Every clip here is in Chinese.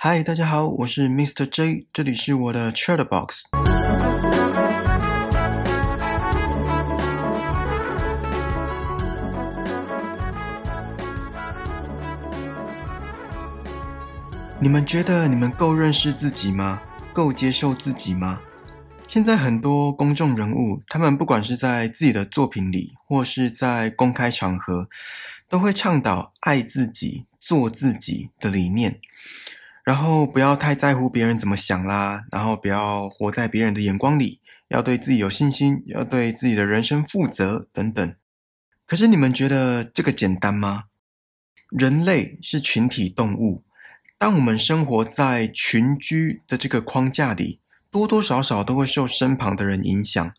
嗨，大家好，我是 Mr. J，这里是我的 Chat Box。你们觉得你们够认识自己吗？够接受自己吗？现在很多公众人物，他们不管是在自己的作品里，或是在公开场合，都会倡导爱自己、做自己的理念，然后不要太在乎别人怎么想啦，然后不要活在别人的眼光里，要对自己有信心，要对自己的人生负责等等。可是你们觉得这个简单吗？人类是群体动物，当我们生活在群居的这个框架里。多多少少都会受身旁的人影响，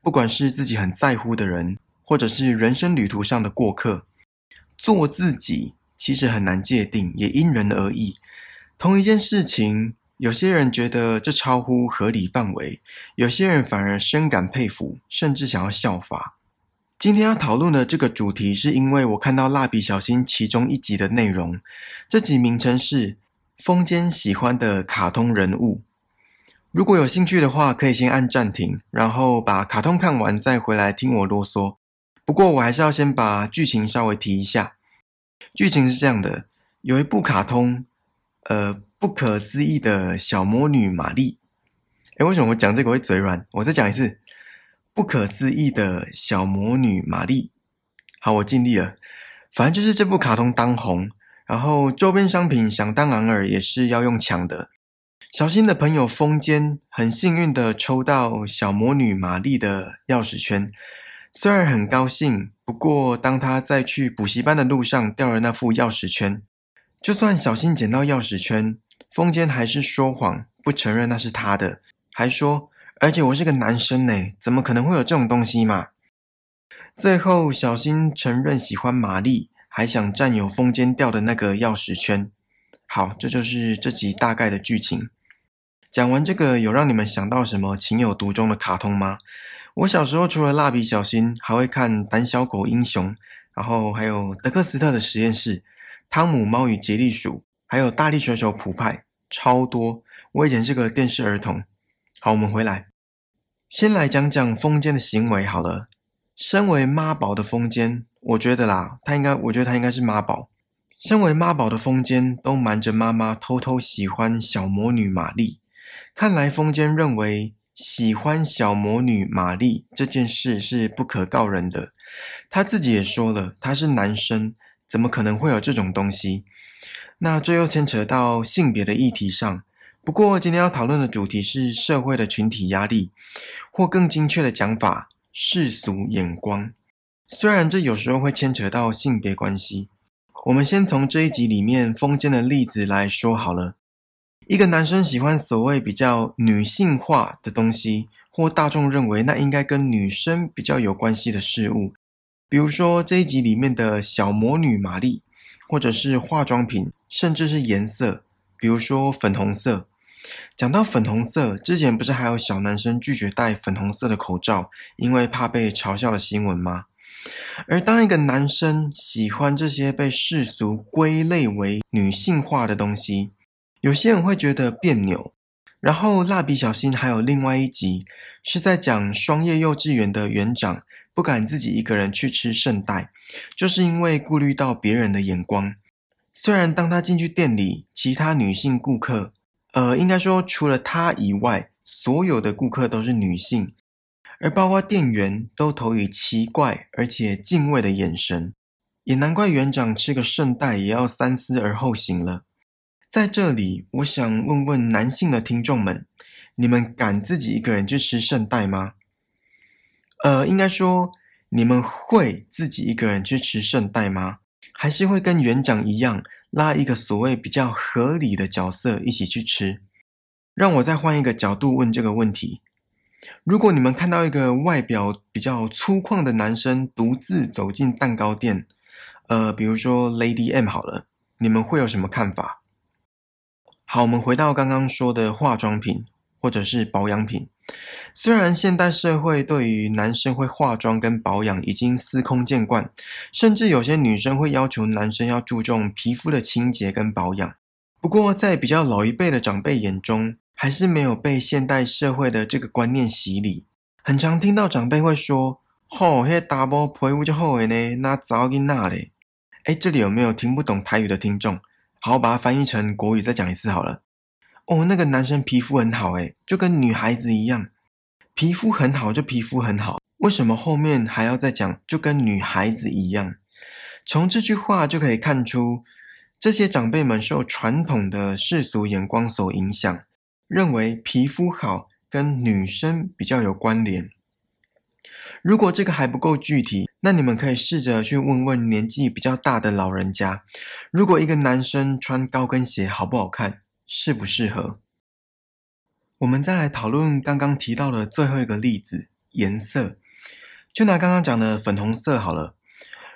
不管是自己很在乎的人，或者是人生旅途上的过客。做自己其实很难界定，也因人而异。同一件事情，有些人觉得这超乎合理范围，有些人反而深感佩服，甚至想要效法。今天要讨论的这个主题，是因为我看到蜡笔小新其中一集的内容，这集名称是“风间喜欢的卡通人物”。如果有兴趣的话，可以先按暂停，然后把卡通看完，再回来听我啰嗦。不过我还是要先把剧情稍微提一下。剧情是这样的：有一部卡通，呃，不可思议的小魔女玛丽。诶为什么我讲这个会嘴软？我再讲一次：不可思议的小魔女玛丽。好，我尽力了。反正就是这部卡通当红，然后周边商品想当然尔也是要用抢的。小新的朋友风间很幸运的抽到小魔女玛丽的钥匙圈，虽然很高兴，不过当他在去补习班的路上掉了那副钥匙圈，就算小新捡到钥匙圈，风间还是说谎，不承认那是他的，还说，而且我是个男生呢，怎么可能会有这种东西嘛？最后小新承认喜欢玛丽，还想占有风间掉的那个钥匙圈。好，这就是这集大概的剧情。讲完这个，有让你们想到什么情有独钟的卡通吗？我小时候除了蜡笔小新，还会看胆小狗英雄，然后还有德克斯特的实验室、汤姆猫与杰利鼠，还有大力水手普派，超多。我以前是个电视儿童。好，我们回来，先来讲讲风间的行为好了。身为妈宝的风间，我觉得啦，他应该，我觉得他应该是妈宝。身为妈宝的风间，都瞒着妈妈偷偷喜欢小魔女玛丽。看来风间认为喜欢小魔女玛丽这件事是不可告人的。他自己也说了，他是男生，怎么可能会有这种东西？那这又牵扯到性别的议题上。不过今天要讨论的主题是社会的群体压力，或更精确的讲法，世俗眼光。虽然这有时候会牵扯到性别关系，我们先从这一集里面封建的例子来说好了。一个男生喜欢所谓比较女性化的东西，或大众认为那应该跟女生比较有关系的事物，比如说这一集里面的小魔女玛丽，或者是化妆品，甚至是颜色，比如说粉红色。讲到粉红色，之前不是还有小男生拒绝戴粉红色的口罩，因为怕被嘲笑的新闻吗？而当一个男生喜欢这些被世俗归类为女性化的东西，有些人会觉得别扭，然后蜡笔小新还有另外一集是在讲双叶幼稚园的园长不敢自己一个人去吃圣代，就是因为顾虑到别人的眼光。虽然当他进去店里，其他女性顾客，呃，应该说除了他以外，所有的顾客都是女性，而包括店员都投以奇怪而且敬畏的眼神，也难怪园长吃个圣代也要三思而后行了。在这里，我想问问男性的听众们：你们敢自己一个人去吃圣代吗？呃，应该说，你们会自己一个人去吃圣代吗？还是会跟园长一样，拉一个所谓比较合理的角色一起去吃？让我再换一个角度问这个问题：如果你们看到一个外表比较粗犷的男生独自走进蛋糕店，呃，比如说 Lady M 好了，你们会有什么看法？好，我们回到刚刚说的化妆品或者是保养品。虽然现代社会对于男生会化妆跟保养已经司空见惯，甚至有些女生会要求男生要注重皮肤的清洁跟保养，不过在比较老一辈的长辈眼中，还是没有被现代社会的这个观念洗礼。很常听到长辈会说：“吼，那大波陪我就好诶呢，那早给那嘞。”哎，这里有没有听不懂台语的听众？好，我把它翻译成国语再讲一次好了。哦，那个男生皮肤很好，诶，就跟女孩子一样，皮肤很好就皮肤很好。为什么后面还要再讲就跟女孩子一样？从这句话就可以看出，这些长辈们受传统的世俗眼光所影响，认为皮肤好跟女生比较有关联。如果这个还不够具体，那你们可以试着去问问年纪比较大的老人家，如果一个男生穿高跟鞋好不好看，适不适合？我们再来讨论刚刚提到的最后一个例子——颜色。就拿刚刚讲的粉红色好了。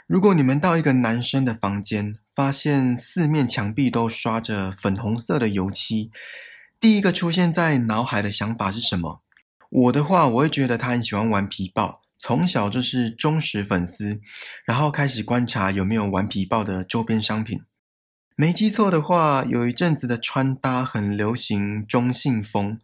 如果你们到一个男生的房间，发现四面墙壁都刷着粉红色的油漆，第一个出现在脑海的想法是什么？我的话，我会觉得他很喜欢玩皮豹。从小就是忠实粉丝，然后开始观察有没有顽皮豹的周边商品。没记错的话，有一阵子的穿搭很流行中性风，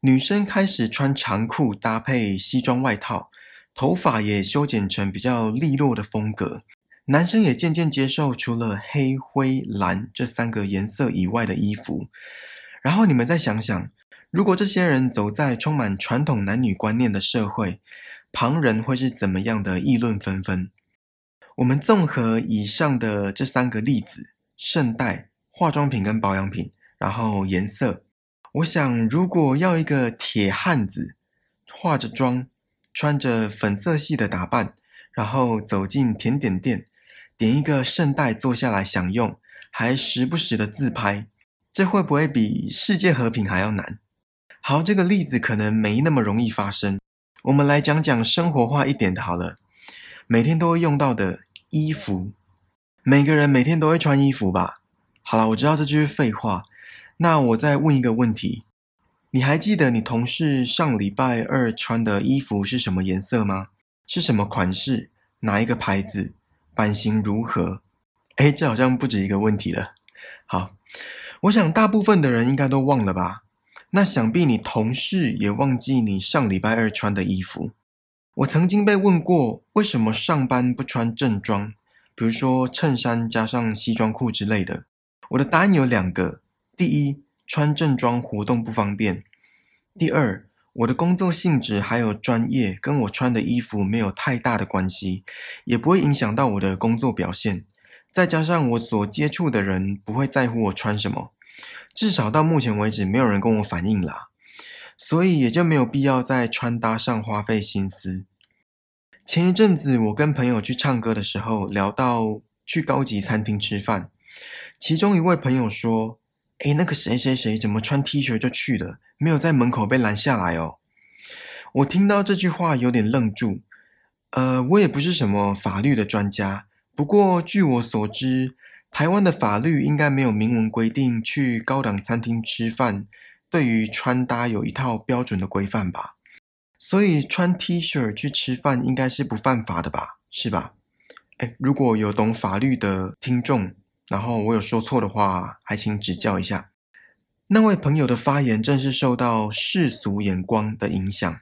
女生开始穿长裤搭配西装外套，头发也修剪成比较利落的风格。男生也渐渐接受除了黑、灰、蓝这三个颜色以外的衣服。然后你们再想想，如果这些人走在充满传统男女观念的社会，旁人会是怎么样的议论纷纷？我们综合以上的这三个例子：圣代、化妆品跟保养品，然后颜色。我想，如果要一个铁汉子化着妆，穿着粉色系的打扮，然后走进甜点店，点一个圣代坐下来享用，还时不时的自拍，这会不会比世界和平还要难？好，这个例子可能没那么容易发生。我们来讲讲生活化一点的好了，每天都会用到的衣服，每个人每天都会穿衣服吧？好了，我知道这句是废话，那我再问一个问题：你还记得你同事上礼拜二穿的衣服是什么颜色吗？是什么款式？哪一个牌子？版型如何？哎，这好像不止一个问题了。好，我想大部分的人应该都忘了吧。那想必你同事也忘记你上礼拜二穿的衣服。我曾经被问过，为什么上班不穿正装，比如说衬衫加上西装裤之类的。我的答案有两个：第一，穿正装活动不方便；第二，我的工作性质还有专业跟我穿的衣服没有太大的关系，也不会影响到我的工作表现。再加上我所接触的人不会在乎我穿什么。至少到目前为止，没有人跟我反映啦，所以也就没有必要在穿搭上花费心思。前一阵子我跟朋友去唱歌的时候，聊到去高级餐厅吃饭，其中一位朋友说：“诶，那个谁谁谁怎么穿 T 恤就去了，没有在门口被拦下来哦。”我听到这句话有点愣住。呃，我也不是什么法律的专家，不过据我所知。台湾的法律应该没有明文规定去高档餐厅吃饭，对于穿搭有一套标准的规范吧？所以穿 T 恤去吃饭应该是不犯法的吧？是吧？哎，如果有懂法律的听众，然后我有说错的话，还请指教一下。那位朋友的发言正是受到世俗眼光的影响，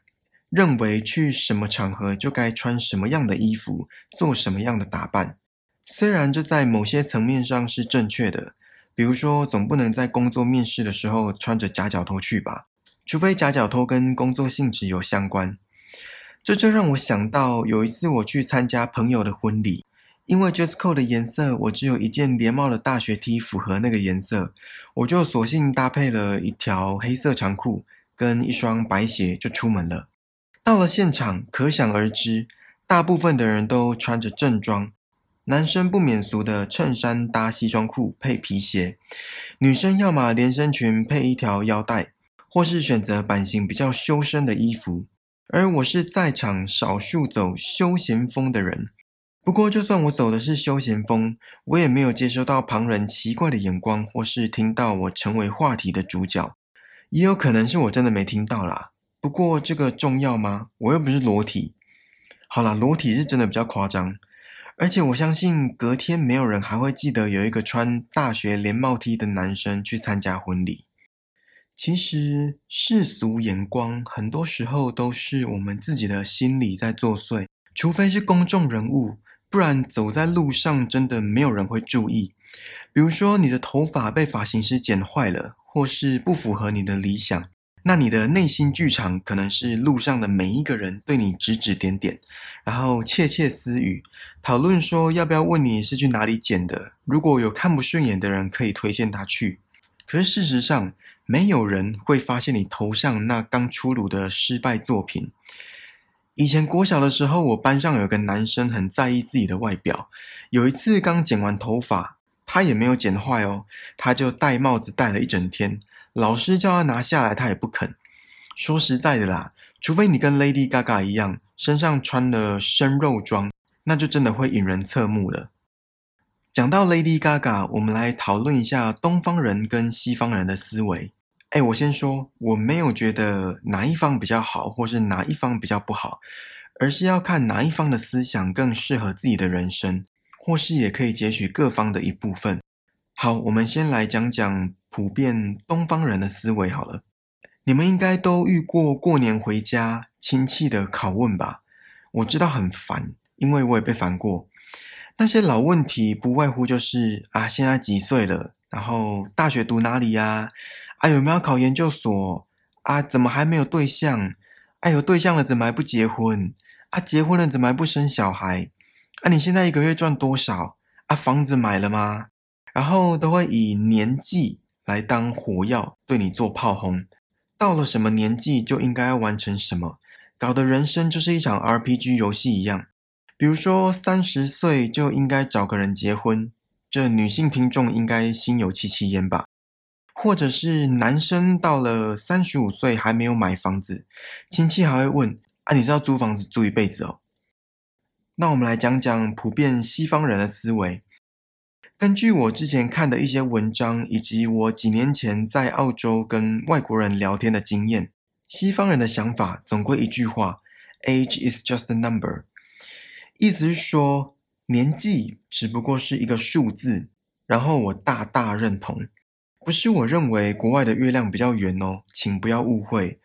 认为去什么场合就该穿什么样的衣服，做什么样的打扮。虽然这在某些层面上是正确的，比如说总不能在工作面试的时候穿着夹脚拖去吧，除非夹脚拖跟工作性质有相关。这就让我想到有一次我去参加朋友的婚礼，因为 dress code 的颜色我只有一件连帽的大学 T 符合那个颜色，我就索性搭配了一条黑色长裤跟一双白鞋就出门了。到了现场，可想而知，大部分的人都穿着正装。男生不免俗的衬衫搭西装裤配皮鞋，女生要么连身裙配一条腰带，或是选择版型比较修身的衣服。而我是在场少数走休闲风的人。不过，就算我走的是休闲风，我也没有接收到旁人奇怪的眼光，或是听到我成为话题的主角。也有可能是我真的没听到啦。不过，这个重要吗？我又不是裸体。好啦，裸体是真的比较夸张。而且我相信隔天没有人还会记得有一个穿大学连帽 T 的男生去参加婚礼。其实世俗眼光很多时候都是我们自己的心理在作祟，除非是公众人物，不然走在路上真的没有人会注意。比如说你的头发被发型师剪坏了，或是不符合你的理想，那你的内心剧场可能是路上的每一个人对你指指点点，然后窃窃私语，讨论说要不要问你是去哪里剪的。如果有看不顺眼的人，可以推荐他去。可是事实上，没有人会发现你头上那刚出炉的失败作品。以前国小的时候，我班上有个男生很在意自己的外表。有一次刚剪完头发，他也没有剪坏哦，他就戴帽子戴了一整天。老师叫他拿下来，他也不肯。说实在的啦，除非你跟 Lady Gaga 一样，身上穿了生肉装，那就真的会引人侧目了。讲到 Lady Gaga，我们来讨论一下东方人跟西方人的思维。哎，我先说，我没有觉得哪一方比较好，或是哪一方比较不好，而是要看哪一方的思想更适合自己的人生，或是也可以截取各方的一部分。好，我们先来讲讲普遍东方人的思维好了。你们应该都遇过过年回家亲戚的拷问吧？我知道很烦，因为我也被烦过。那些老问题不外乎就是啊，现在几岁了？然后大学读哪里呀？啊有没有考研究所？啊，怎么还没有对象？啊，有对象了怎么还不结婚？啊，结婚了怎么还不生小孩？啊，你现在一个月赚多少？啊，房子买了吗？然后都会以年纪来当火药对你做炮轰，到了什么年纪就应该要完成什么，搞得人生就是一场 RPG 游戏一样。比如说三十岁就应该找个人结婚，这女性听众应该心有戚戚焉吧？或者是男生到了三十五岁还没有买房子，亲戚还会问：啊，你是要租房子住一辈子哦？那我们来讲讲普遍西方人的思维。根据我之前看的一些文章，以及我几年前在澳洲跟外国人聊天的经验，西方人的想法总归一句话：Age is just a number，意思是说年纪只不过是一个数字。然后我大大认同。不是我认为国外的月亮比较圆哦，请不要误会，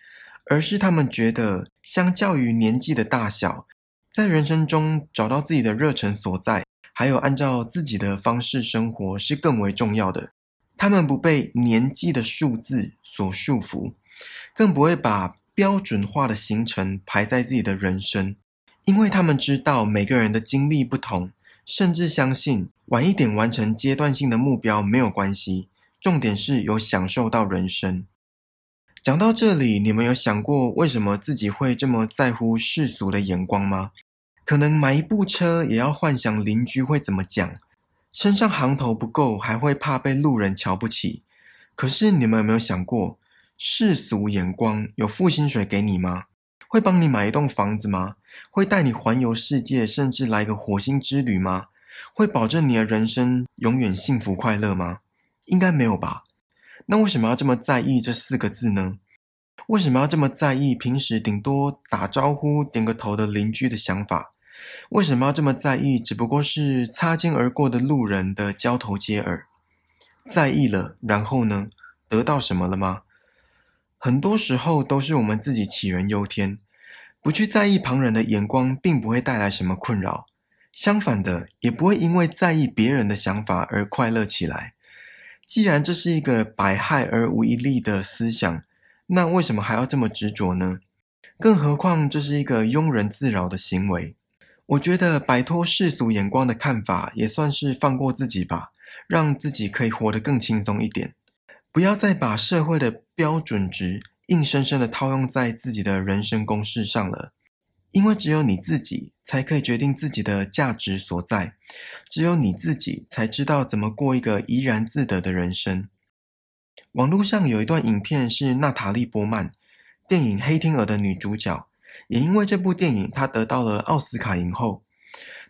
而是他们觉得，相较于年纪的大小，在人生中找到自己的热忱所在，还有按照自己的方式生活是更为重要的。他们不被年纪的数字所束缚，更不会把标准化的行程排在自己的人生，因为他们知道每个人的经历不同，甚至相信晚一点完成阶段性的目标没有关系。重点是有享受到人生。讲到这里，你们有想过为什么自己会这么在乎世俗的眼光吗？可能买一部车也要幻想邻居会怎么讲，身上行头不够还会怕被路人瞧不起。可是你们有没有想过，世俗眼光有付薪水给你吗？会帮你买一栋房子吗？会带你环游世界，甚至来个火星之旅吗？会保证你的人生永远幸福快乐吗？应该没有吧？那为什么要这么在意这四个字呢？为什么要这么在意平时顶多打招呼点个头的邻居的想法？为什么要这么在意只不过是擦肩而过的路人的交头接耳？在意了，然后呢？得到什么了吗？很多时候都是我们自己杞人忧天，不去在意旁人的眼光，并不会带来什么困扰。相反的，也不会因为在意别人的想法而快乐起来。既然这是一个百害而无一利的思想，那为什么还要这么执着呢？更何况这是一个庸人自扰的行为。我觉得摆脱世俗眼光的看法，也算是放过自己吧，让自己可以活得更轻松一点。不要再把社会的标准值硬生生的套用在自己的人生公式上了。因为只有你自己才可以决定自己的价值所在，只有你自己才知道怎么过一个怡然自得的人生。网络上有一段影片是娜塔莉波曼，电影《黑天鹅》的女主角，也因为这部电影，她得到了奥斯卡影后。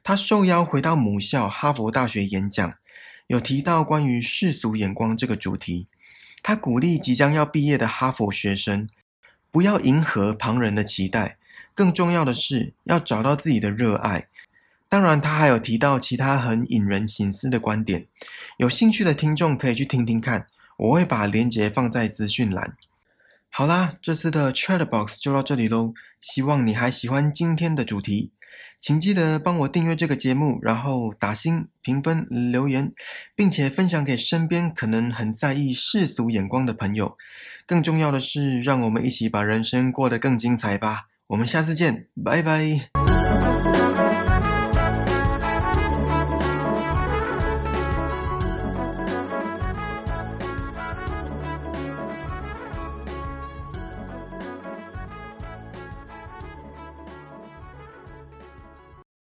她受邀回到母校哈佛大学演讲，有提到关于世俗眼光这个主题。她鼓励即将要毕业的哈佛学生，不要迎合旁人的期待。更重要的是，要找到自己的热爱，当然，他还有提到其他很引人深思的观点，有兴趣的听众可以去听听看，我会把链接放在资讯栏。好啦，这次的 Chatbox 就到这里喽，希望你还喜欢今天的主题。请记得帮我订阅这个节目，然后打星、评分、留言，并且分享给身边可能很在意世俗眼光的朋友。更重要的是，让我们一起把人生过得更精彩吧！我们下次见，拜拜。